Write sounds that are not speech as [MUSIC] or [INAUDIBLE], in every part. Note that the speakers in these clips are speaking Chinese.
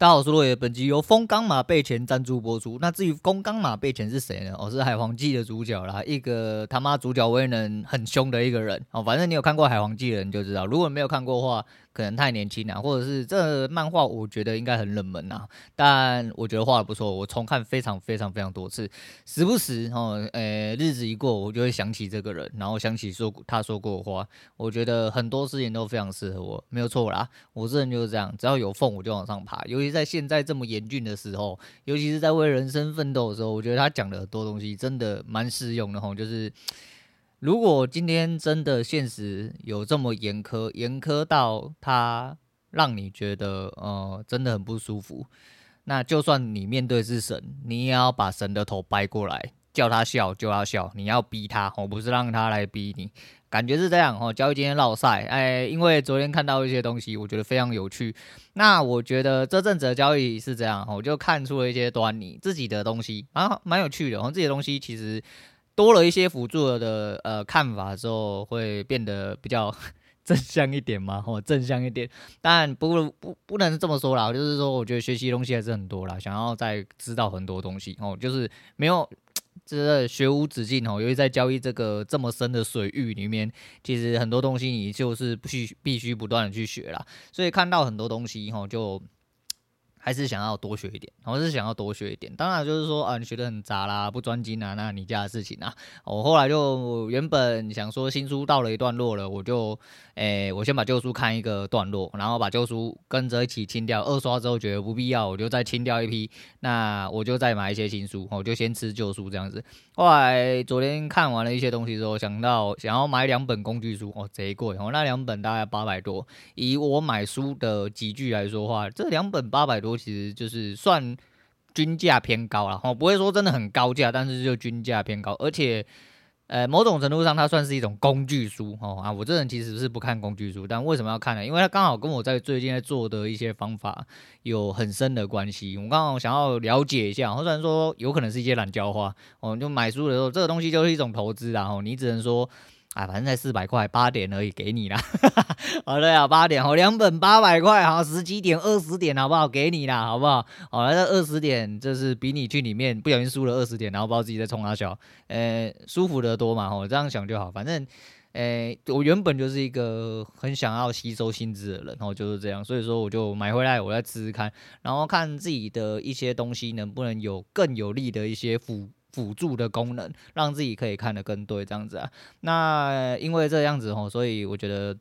大家好，我是落叶，本集由风钢马背前赞助播出。那至于风钢马背前是谁呢？哦，是海皇记的主角啦，一个他妈主角威能很凶的一个人。哦，反正你有看过海皇记的人就知道，如果没有看过的话，可能太年轻了，或者是这漫画我觉得应该很冷门呐。但我觉得画的不错，我重看非常非常非常多次，时不时哦，呃，日子一过，我就会想起这个人，然后想起说他说过的话。我觉得很多事情都非常适合我，没有错啦。我这人就是这样，只要有缝我就往上爬，尤其。在现在这么严峻的时候，尤其是在为人生奋斗的时候，我觉得他讲的很多东西真的蛮适用的吼。就是如果今天真的现实有这么严苛，严苛到他让你觉得呃真的很不舒服，那就算你面对是神，你也要把神的头掰过来，叫他笑就要笑，你要逼他我，不是让他来逼你。感觉是这样哦，交易今天落赛，哎，因为昨天看到一些东西，我觉得非常有趣。那我觉得这阵子的交易是这样，我就看出了一些端倪，自己的东西啊，蛮有趣的。然后自己的东西其实多了一些辅助的呃看法之后，会变得比较 [LAUGHS] 正向一点嘛，哦，正向一点。但不不不能这么说啦，就是说我觉得学习东西还是很多啦，想要再知道很多东西哦，就是没有。[TSK] 真的学无止境哦，尤其在交易这个这么深的水域里面，其实很多东西你就是必须必须不断的去学啦，所以看到很多东西哈就。还是想要多学一点，我是想要多学一点。当然就是说啊，你学得很杂啦，不专精啊，那你家的事情啊。我后来就原本想说新书到了一段落了，我就诶、我先把旧书看一个段落，然后把旧书跟着一起清掉。二刷之后觉得不必要，我就再清掉一批。那我就再买一些新书，我就先吃旧书这样子。后来昨天看完了一些东西之后，想到想要买两本工具书哦，贼贵哦，那两本大概八百多。以我买书的级距来说话，这两本八百多。其实就是算均价偏高了，哦，不会说真的很高价，但是就均价偏高，而且，呃，某种程度上它算是一种工具书，哦啊，我这人其实是不看工具书，但为什么要看呢？因为它刚好跟我在最近在做的一些方法有很深的关系，我刚好想要了解一下，虽然说有可能是一些懒教花，哦，就买书的时候，这个东西就是一种投资，然后你只能说。啊，反正才四百块，八点而已，给你啦。好的呀，八点哦，两本八百块，好，十几点、二十点，好不好？给你啦，好不好？好了，那二十点就是比你去里面不小心输了二十点，然后不知道自己在冲哪小，呃，舒服得多嘛，吼，这样想就好。反正，呃，我原本就是一个很想要吸收薪资的人，然后就是这样，所以说我就买回来，我再试试看，然后看自己的一些东西能不能有更有利的一些辅。辅助的功能，让自己可以看得更对，这样子啊。那因为这样子吼，所以我觉得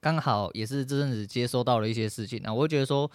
刚好也是这阵子接收到了一些事情啊。我会觉得说，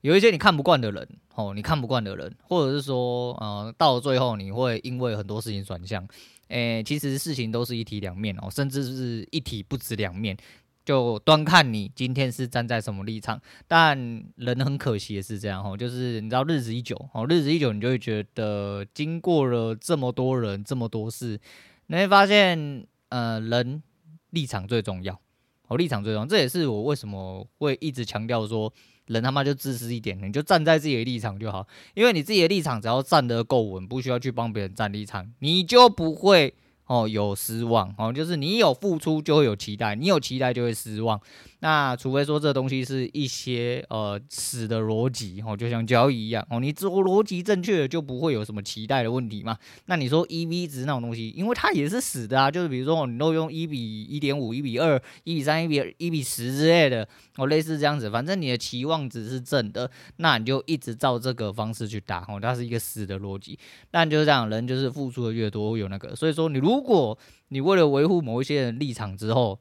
有一些你看不惯的人，吼，你看不惯的人，或者是说，呃，到了最后你会因为很多事情转向，诶、其实事情都是一体两面哦，甚至是一体不止两面。就端看你今天是站在什么立场，但人很可惜的是这样吼，就是你知道日子一久哦，日子一久，你就会觉得经过了这么多人这么多事，你会发现呃人立场最重要哦，立场最重要，这也是我为什么会一直强调说人他妈就自私一点，你就站在自己的立场就好，因为你自己的立场只要站得够稳，不需要去帮别人站立场，你就不会。哦，有失望哦，就是你有付出就会有期待，你有期待就会失望。那除非说这东西是一些呃死的逻辑哦，就像交易一样哦，你做逻辑正确的就不会有什么期待的问题嘛。那你说 EV 值那种东西，因为它也是死的啊，就是比如说你都用一比一点五、一比二、一比三、一比一比十之类的哦，类似这样子，反正你的期望值是正的，那你就一直照这个方式去打哦，它是一个死的逻辑。但就是这样，人就是付出的越多，有那个，所以说你如果你为了维护某一些人立场之后，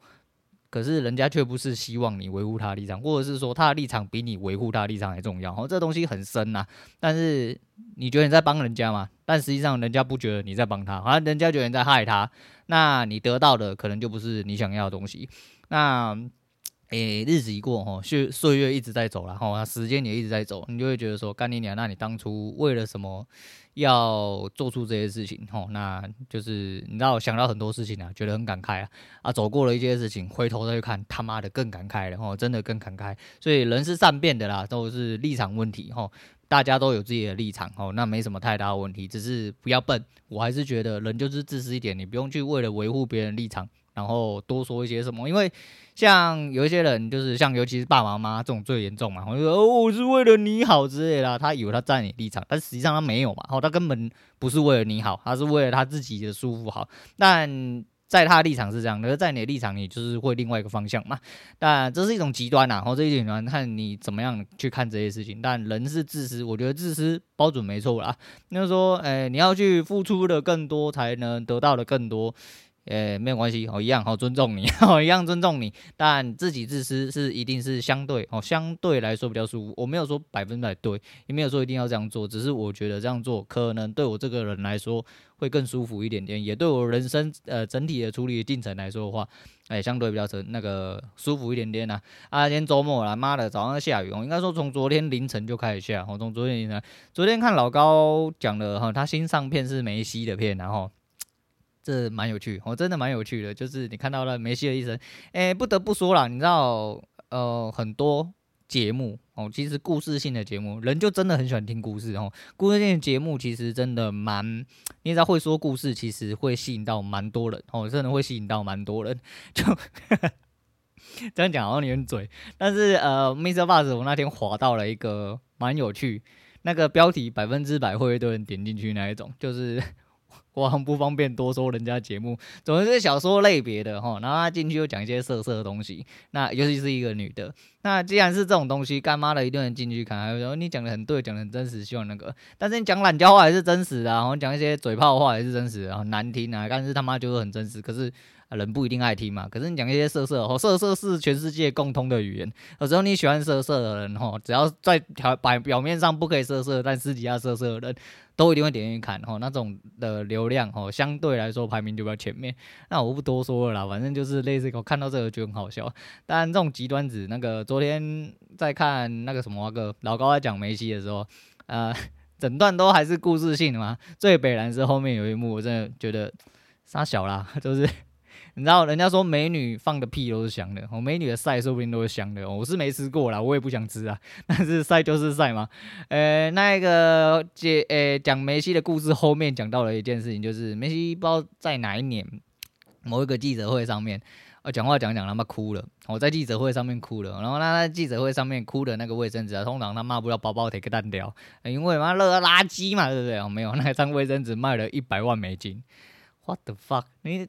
可是人家却不是希望你维护他的立场，或者是说他的立场比你维护他的立场还重要，哦，这东西很深呐。但是你觉得你在帮人家吗？但实际上人家不觉得你在帮他，好像人家觉得你在害他。那你得到的可能就不是你想要的东西。那。诶、日子一过，吼，岁岁月一直在走了，吼，那时间也一直在走，你就会觉得说，干你娘，那你当初为了什么要做出这些事情？吼，那就是你知道，想到很多事情啊，觉得很感慨啊，啊，走过了一些事情，回头再去看，他妈的更感慨了，吼，真的更感慨。所以人是善变的啦，都是立场问题，吼，大家都有自己的立场，吼，那没什么太大的问题，只是不要笨。我还是觉得人就是自私一点，你不用去为了维护别人立场。然后多说一些什么，因为像有一些人就是像尤其是爸爸妈妈这种最严重嘛，我就说哦，我是为了你好之类的，他以为他站你立场，但实际上他没有嘛，哦，他根本不是为了你好，他是为了他自己的舒服好，但。在他的立场是这样，而在你的立场，你就是会另外一个方向嘛。但这是一种极端呐，然后这一点端看你怎么样去看这些事情。但人是自私，我觉得自私包准没错啦。就是说，哎、你要去付出的更多，才能得到的更多。呃、欸，没有关系，哦，一样，好尊重你，[LAUGHS] 哦，一样尊重你，但自己自私是一定是相对，哦，相对来说比较舒服。我没有说百分百对，也没有说一定要这样做，只是我觉得这样做可能对我这个人来说会更舒服一点点，也对我人生呃整体的处理进程来说的话，哎、相对比较成那个舒服一点点呐、啊。啊，今天周末了，妈的，早上下雨，哦，应该说从昨天凌晨就开始下，哦，从昨天凌晨，昨天看老高讲的哈，他新上片是梅西的片，然后。这蛮有趣，我、哦、真的蛮有趣的，就是你看到了梅西的一生，诶，不得不说啦，你知道，呃，很多节目哦，其实故事性的节目，人就真的很喜欢听故事哦。故事性的节目其实真的蛮，你知道会说故事，其实会吸引到蛮多人哦，真的会吸引到蛮多人。[LAUGHS] 就 [LAUGHS] 这样讲好像有点嘴，但是呃，MixerBox 我那天滑到了一个蛮有趣，那个标题百分之百会有人点进去那一种，就是。我很不方便多说人家节目，[LAUGHS] 总之是小说类别的哈，然后他进去又讲一些色色的东西，那尤其是一个女的，那既然是这种东西，干妈的一定能进去看，然后你讲的很对，讲的很真实，希望那个，但是你讲懒叫话也是真实的，然后讲一些嘴炮话也是真实的，很难听啊，但是他妈就是很真实，可是。人不一定爱听嘛，可是你讲一些色色，哦，色色是全世界共通的语言。有时候你喜欢色色的人，吼，只要在表表表面上不可以色色，但私底下色色的人，都一定会点进去看，吼，那种的流量，吼，相对来说排名就比较前面。那我不多说了啦，反正就是类似，我看到这个就很好笑。当然，这种极端子，那个昨天在看那个什么那个老高在讲梅西的时候，呃，整段都还是故事性的嘛。最北蓝是后面有一幕，我真的觉得杀小啦，[LAUGHS] 就是。你知道人家说美女放的屁都是香的，哦，美女的赛说不定都是香的，哦我是没吃过啦，我也不想吃啊。[LAUGHS] 但是赛就是赛嘛。呃，那个姐，呃，讲梅西的故事后面讲到了一件事情，就是梅西不知道在哪一年某一个记者会上面，呃，讲话讲讲他妈哭了，我在记者会上面哭了，然后他在记者会上面哭的那个卫生纸啊，通常他骂不了包包铁个蛋掉，因为妈垃垃圾嘛，对不对？哦，没有，那一张卫生纸卖了一百万美金，What the fuck？你？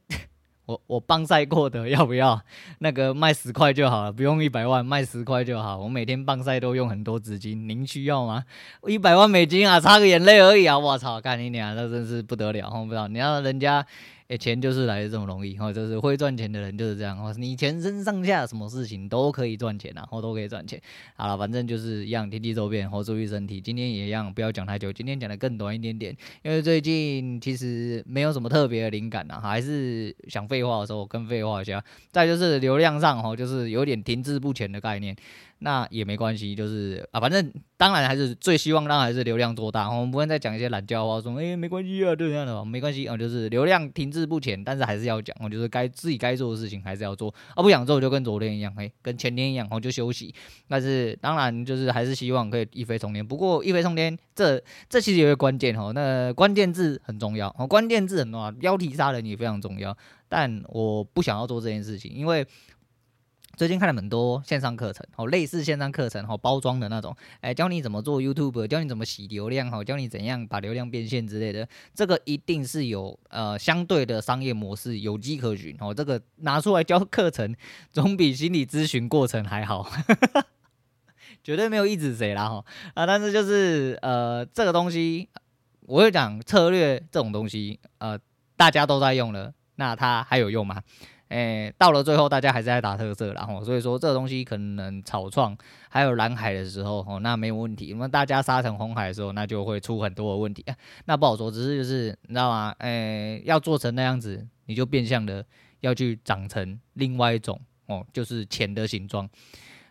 我我棒赛过的要不要？那个卖十块就好了，不用一百万，卖十块就好。我每天棒赛都用很多纸巾，您需要吗？一百万美金啊，擦个眼泪而已啊！我操，干你娘，那真是不得了，我不知道你要人家。诶，钱就是来的这么容易，或者是会赚钱的人就是这样，哦，你全身上下什么事情都可以赚钱，然后都可以赚钱。好了，反正就是一样，天气周变，好注意身体。今天也一样，不要讲太久，今天讲的更短一点点，因为最近其实没有什么特别的灵感呐，还是想废话的时候跟废话一下。再就是流量上，哈，就是有点停滞不前的概念。那也没关系，就是啊，反正当然还是最希望当然还是流量做大，我们不会再讲一些懒叫话，说哎、没关系啊，就这样的，没关系啊，就是流量停滞不前，但是还是要讲，我就是该自己该做的事情还是要做，啊不想做就跟昨天一样，哎，跟前天一样，我就休息。但是当然就是还是希望可以一飞冲天，不过一飞冲天这这其实有一个关键哦，那关键字很重要，哦，关键字很重要，标题杀人也非常重要，但我不想要做这件事情，因为。最近看了很多线上课程，哦，类似线上课程，哦，包装的那种，哎，教你怎么做 YouTube，教你怎么洗流量，哦，教你怎样把流量变现之类的，这个一定是有呃相对的商业模式，有迹可循，哦，这个拿出来教课程，总比心理咨询过程还好，[LAUGHS] 绝对没有一指谁啦，哈啊，但是就是呃这个东西，我会讲策略这种东西，呃，大家都在用了，那它还有用吗？诶、到了最后，大家还是在打特色，然后所以说这个东西可能草创还有蓝海的时候，哦，那没有问题。那么大家杀成红海的时候，那就会出很多的问题，那不好说。只是就是你知道吗？诶、要做成那样子，你就变相的要去长成另外一种哦，就是钱的形状。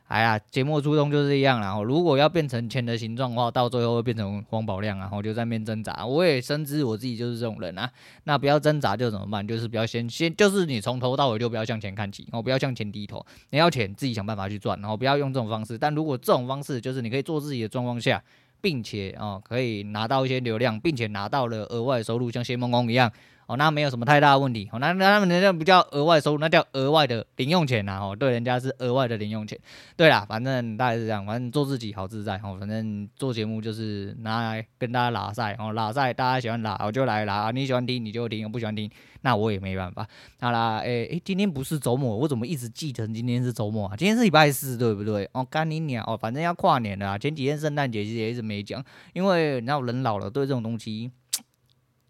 哎呀，节目初衷就是一样，然后如果要变成钱的形状的话，到最后会变成王宝亮，然后就在那边挣扎。我也深知我自己就是这种人啊，那不要挣扎就怎么办？就是不要先先，就是你从头到尾就不要向钱看齐，然后不要向钱低头。你要钱自己想办法去赚，然后不要用这种方式。但如果这种方式就是你可以做自己的状况下，并且啊、哦、可以拿到一些流量，并且拿到了额外收入，像谢梦工一样。哦，那没有什么太大的问题，哦，那那他们那不叫额外收入，那叫额外的零用钱呐，哦，对，人家是额外的零用钱，对啦，反正大概是这样，反正做自己好自在，哦，反正做节目就是拿来跟大家拉赛，哦，拉赛大家喜欢拉，我就来拉，你喜欢听你就听，不喜欢听，那我也没办法，好啦，诶、诶、今天不是周末，我怎么一直记成今天是周末啊？今天是礼拜四，对不对？哦，干你娘，哦，反正要跨年了，前几天圣诞节其实也一直没讲，因为你知道人老了，对这种东西。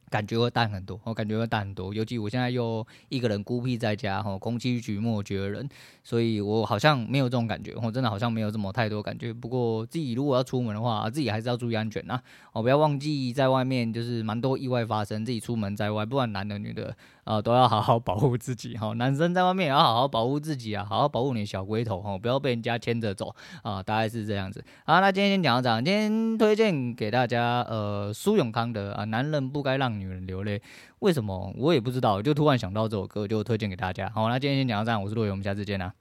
感觉会淡很多，我感觉会淡很多。尤其我现在又一个人孤僻在家，吼，空虚寂寞绝人，所以我好像没有这种感觉，我真的好像没有这么太多感觉。不过自己如果要出门的话，自己还是要注意安全呐，哦，不要忘记在外面就是蛮多意外发生，自己出门在外，不管男的女的。啊、都要好好保护自己哈。男生在外面也要好好保护自己啊，好好保护你的小龟头哈，不要被人家牵着走啊、大概是这样子。好，那今天先讲到这，今天推荐给大家，呃，苏永康的啊，男人不该让女人流泪。为什么？我也不知道，就突然想到这首歌，就推荐给大家。好，那今天先讲到这，我是陆伟，我们下次见啦。